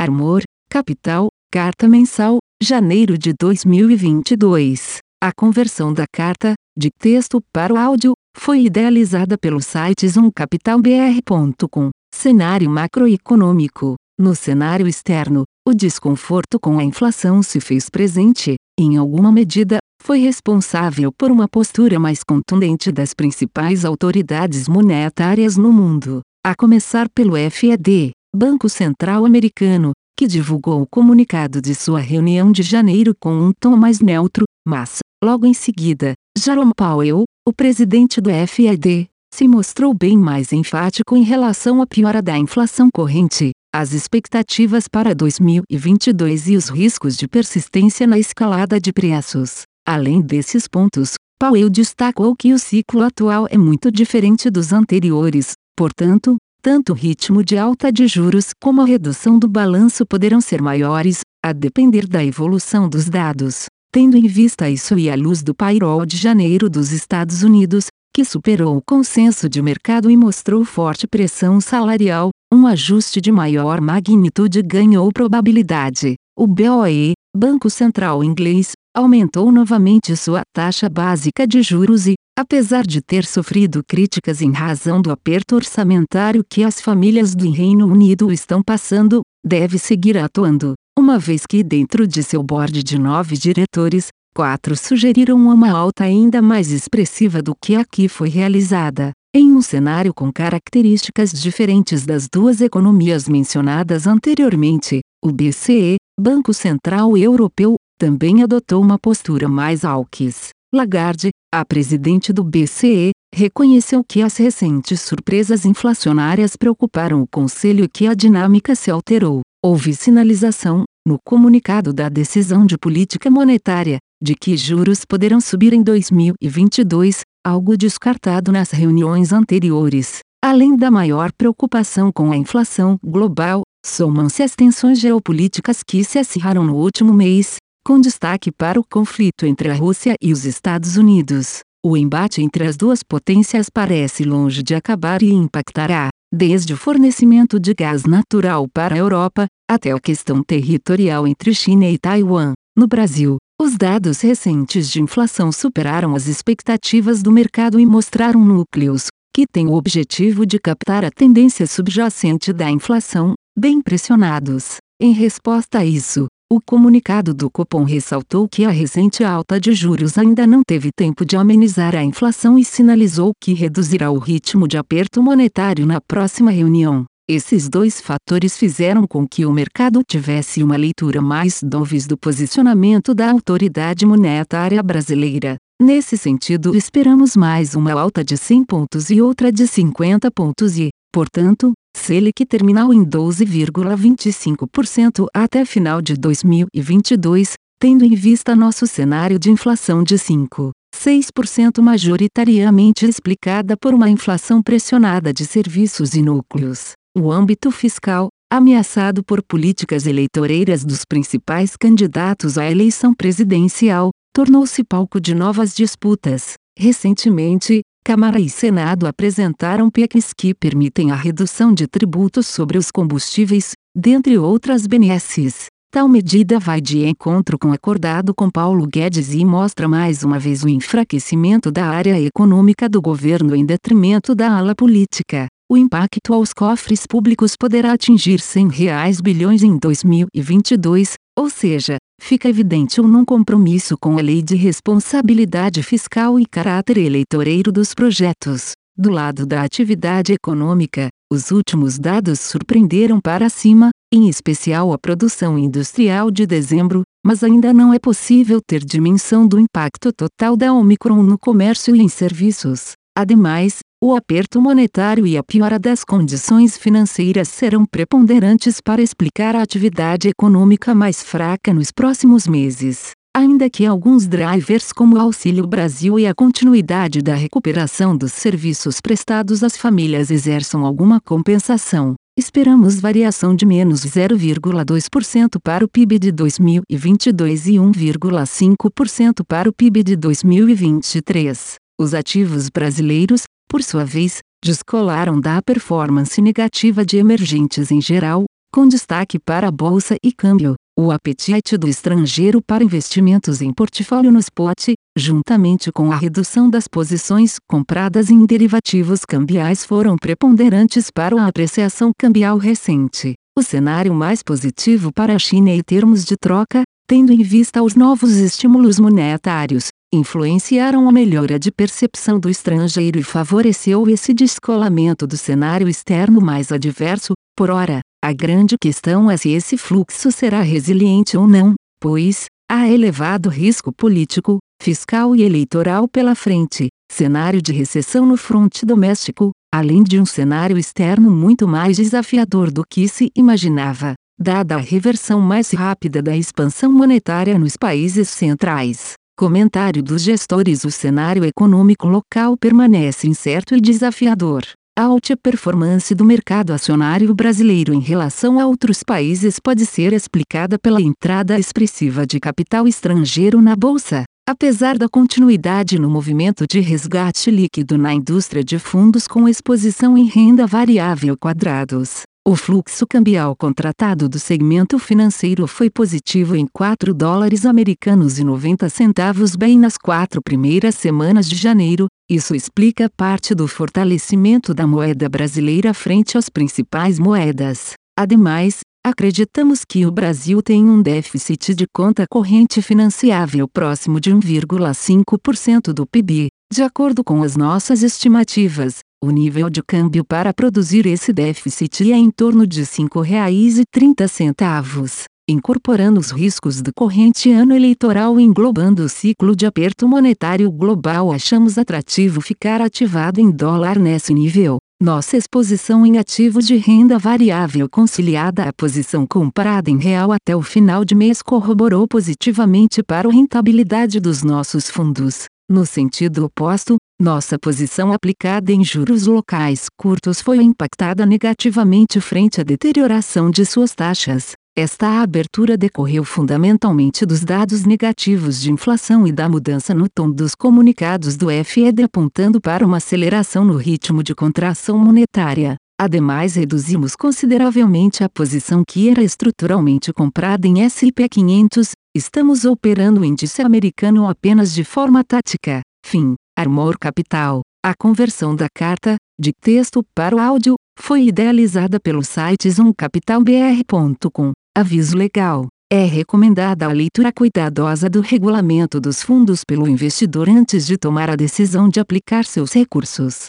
Armor, Capital, Carta Mensal, janeiro de 2022. A conversão da carta, de texto para o áudio, foi idealizada pelo site zoomcapitalbr.com. Cenário macroeconômico. No cenário externo, o desconforto com a inflação se fez presente, em alguma medida, foi responsável por uma postura mais contundente das principais autoridades monetárias no mundo, a começar pelo FED, Banco Central Americano, que divulgou o comunicado de sua reunião de janeiro com um tom mais neutro, mas, logo em seguida, Jerome Powell, o presidente do FED, se mostrou bem mais enfático em relação à piora da inflação corrente, as expectativas para 2022 e os riscos de persistência na escalada de preços. Além desses pontos, Powell destacou que o ciclo atual é muito diferente dos anteriores, portanto, tanto o ritmo de alta de juros como a redução do balanço poderão ser maiores, a depender da evolução dos dados. Tendo em vista isso e à luz do payroll de janeiro dos Estados Unidos, que superou o consenso de mercado e mostrou forte pressão salarial, um ajuste de maior magnitude ganhou probabilidade. O BOE, Banco Central Inglês, aumentou novamente sua taxa básica de juros e, apesar de ter sofrido críticas em razão do aperto orçamentário que as famílias do Reino Unido estão passando, deve seguir atuando, uma vez que dentro de seu board de nove diretores, quatro sugeriram uma alta ainda mais expressiva do que a que foi realizada. Em um cenário com características diferentes das duas economias mencionadas anteriormente, o BCE, Banco Central Europeu, também adotou uma postura mais hawkish. Lagarde, a presidente do BCE, reconheceu que as recentes surpresas inflacionárias preocuparam o Conselho e que a dinâmica se alterou. Houve sinalização, no comunicado da decisão de política monetária, de que juros poderão subir em 2022, algo descartado nas reuniões anteriores. Além da maior preocupação com a inflação global, somam-se as tensões geopolíticas que se acirraram no último mês, com destaque para o conflito entre a Rússia e os Estados Unidos. O embate entre as duas potências parece longe de acabar e impactará, desde o fornecimento de gás natural para a Europa, até a questão territorial entre China e Taiwan. No Brasil, os dados recentes de inflação superaram as expectativas do mercado e mostraram núcleos, que têm o objetivo de captar a tendência subjacente da inflação, bem pressionados. Em resposta a isso, o comunicado do Copom ressaltou que a recente alta de juros ainda não teve tempo de amenizar a inflação e sinalizou que reduzirá o ritmo de aperto monetário na próxima reunião. Esses dois fatores fizeram com que o mercado tivesse uma leitura mais dovish do posicionamento da autoridade monetária brasileira. Nesse sentido, esperamos mais uma alta de 100 pontos e outra de 50 pontos e, portanto, Selic terminal em 12,25% até final de 2022, tendo em vista nosso cenário de inflação de 5,6% majoritariamente explicada por uma inflação pressionada de serviços e núcleos. O âmbito fiscal, ameaçado por políticas eleitoreiras dos principais candidatos à eleição presidencial, tornou-se palco de novas disputas. Recentemente, Câmara e Senado apresentaram PECs que permitem a redução de tributos sobre os combustíveis, dentre outras benesses. Tal medida vai de encontro com acordado com Paulo Guedes e mostra mais uma vez o enfraquecimento da área econômica do governo em detrimento da ala política. O impacto aos cofres públicos poderá atingir 100 reais bilhões em 2022, ou seja, fica evidente um não compromisso com a lei de responsabilidade fiscal e caráter eleitoreiro dos projetos. Do lado da atividade econômica, os últimos dados surpreenderam para cima, em especial a produção industrial de dezembro, mas ainda não é possível ter dimensão do impacto total da Omicron no comércio e em serviços. Ademais, o aperto monetário e a piora das condições financeiras serão preponderantes para explicar a atividade econômica mais fraca nos próximos meses. Ainda que alguns drivers como o Auxílio Brasil e a continuidade da recuperação dos serviços prestados às famílias exerçam alguma compensação, esperamos variação de menos 0,2% para o PIB de 2022 e 1,5% para o PIB de 2023. Os ativos brasileiros, por sua vez, descolaram da performance negativa de emergentes em geral, com destaque para a bolsa e câmbio. O apetite do estrangeiro para investimentos em portfólio no spot, juntamente com a redução das posições compradas em derivativos cambiais, foram preponderantes para a apreciação cambial recente. O cenário mais positivo para a China em termos de troca, tendo em vista os novos estímulos monetários, influenciaram a melhora de percepção do estrangeiro e favoreceu esse descolamento do cenário externo mais adverso. Por ora, a grande questão é se esse fluxo será resiliente ou não, pois, há elevado risco político, fiscal e eleitoral pela frente, cenário de recessão no fronte doméstico, além de um cenário externo muito mais desafiador do que se imaginava, dada a reversão mais rápida da expansão monetária nos países centrais. Comentário dos gestores: O cenário econômico local permanece incerto e desafiador. A alta performance do mercado acionário brasileiro em relação a outros países pode ser explicada pela entrada expressiva de capital estrangeiro na bolsa. Apesar da continuidade no movimento de resgate líquido na indústria de fundos com exposição em renda variável quadrados, o fluxo cambial contratado do segmento financeiro foi positivo em 4 dólares americanos e 90 centavos bem nas quatro primeiras semanas de janeiro, isso explica parte do fortalecimento da moeda brasileira frente às principais moedas. Ademais, acreditamos que o Brasil tem um déficit de conta corrente financiável próximo de 1,5% do PIB. De acordo com as nossas estimativas, o nível de câmbio para produzir esse déficit é em torno de R$ 5,30 incorporando os riscos do corrente ano eleitoral e englobando o ciclo de aperto monetário global, achamos atrativo ficar ativado em dólar nesse nível. Nossa exposição em ativos de renda variável conciliada à posição comprada em real até o final de mês corroborou positivamente para a rentabilidade dos nossos fundos. No sentido oposto, nossa posição aplicada em juros locais curtos foi impactada negativamente frente à deterioração de suas taxas. Esta abertura decorreu fundamentalmente dos dados negativos de inflação e da mudança no tom dos comunicados do FED apontando para uma aceleração no ritmo de contração monetária. Ademais, reduzimos consideravelmente a posição que era estruturalmente comprada em SP 500. Estamos operando o índice americano apenas de forma tática. Fim. Armor Capital. A conversão da carta, de texto para o áudio, foi idealizada pelo site zoomcapitalbr.com. Aviso legal. É recomendada a leitura cuidadosa do regulamento dos fundos pelo investidor antes de tomar a decisão de aplicar seus recursos.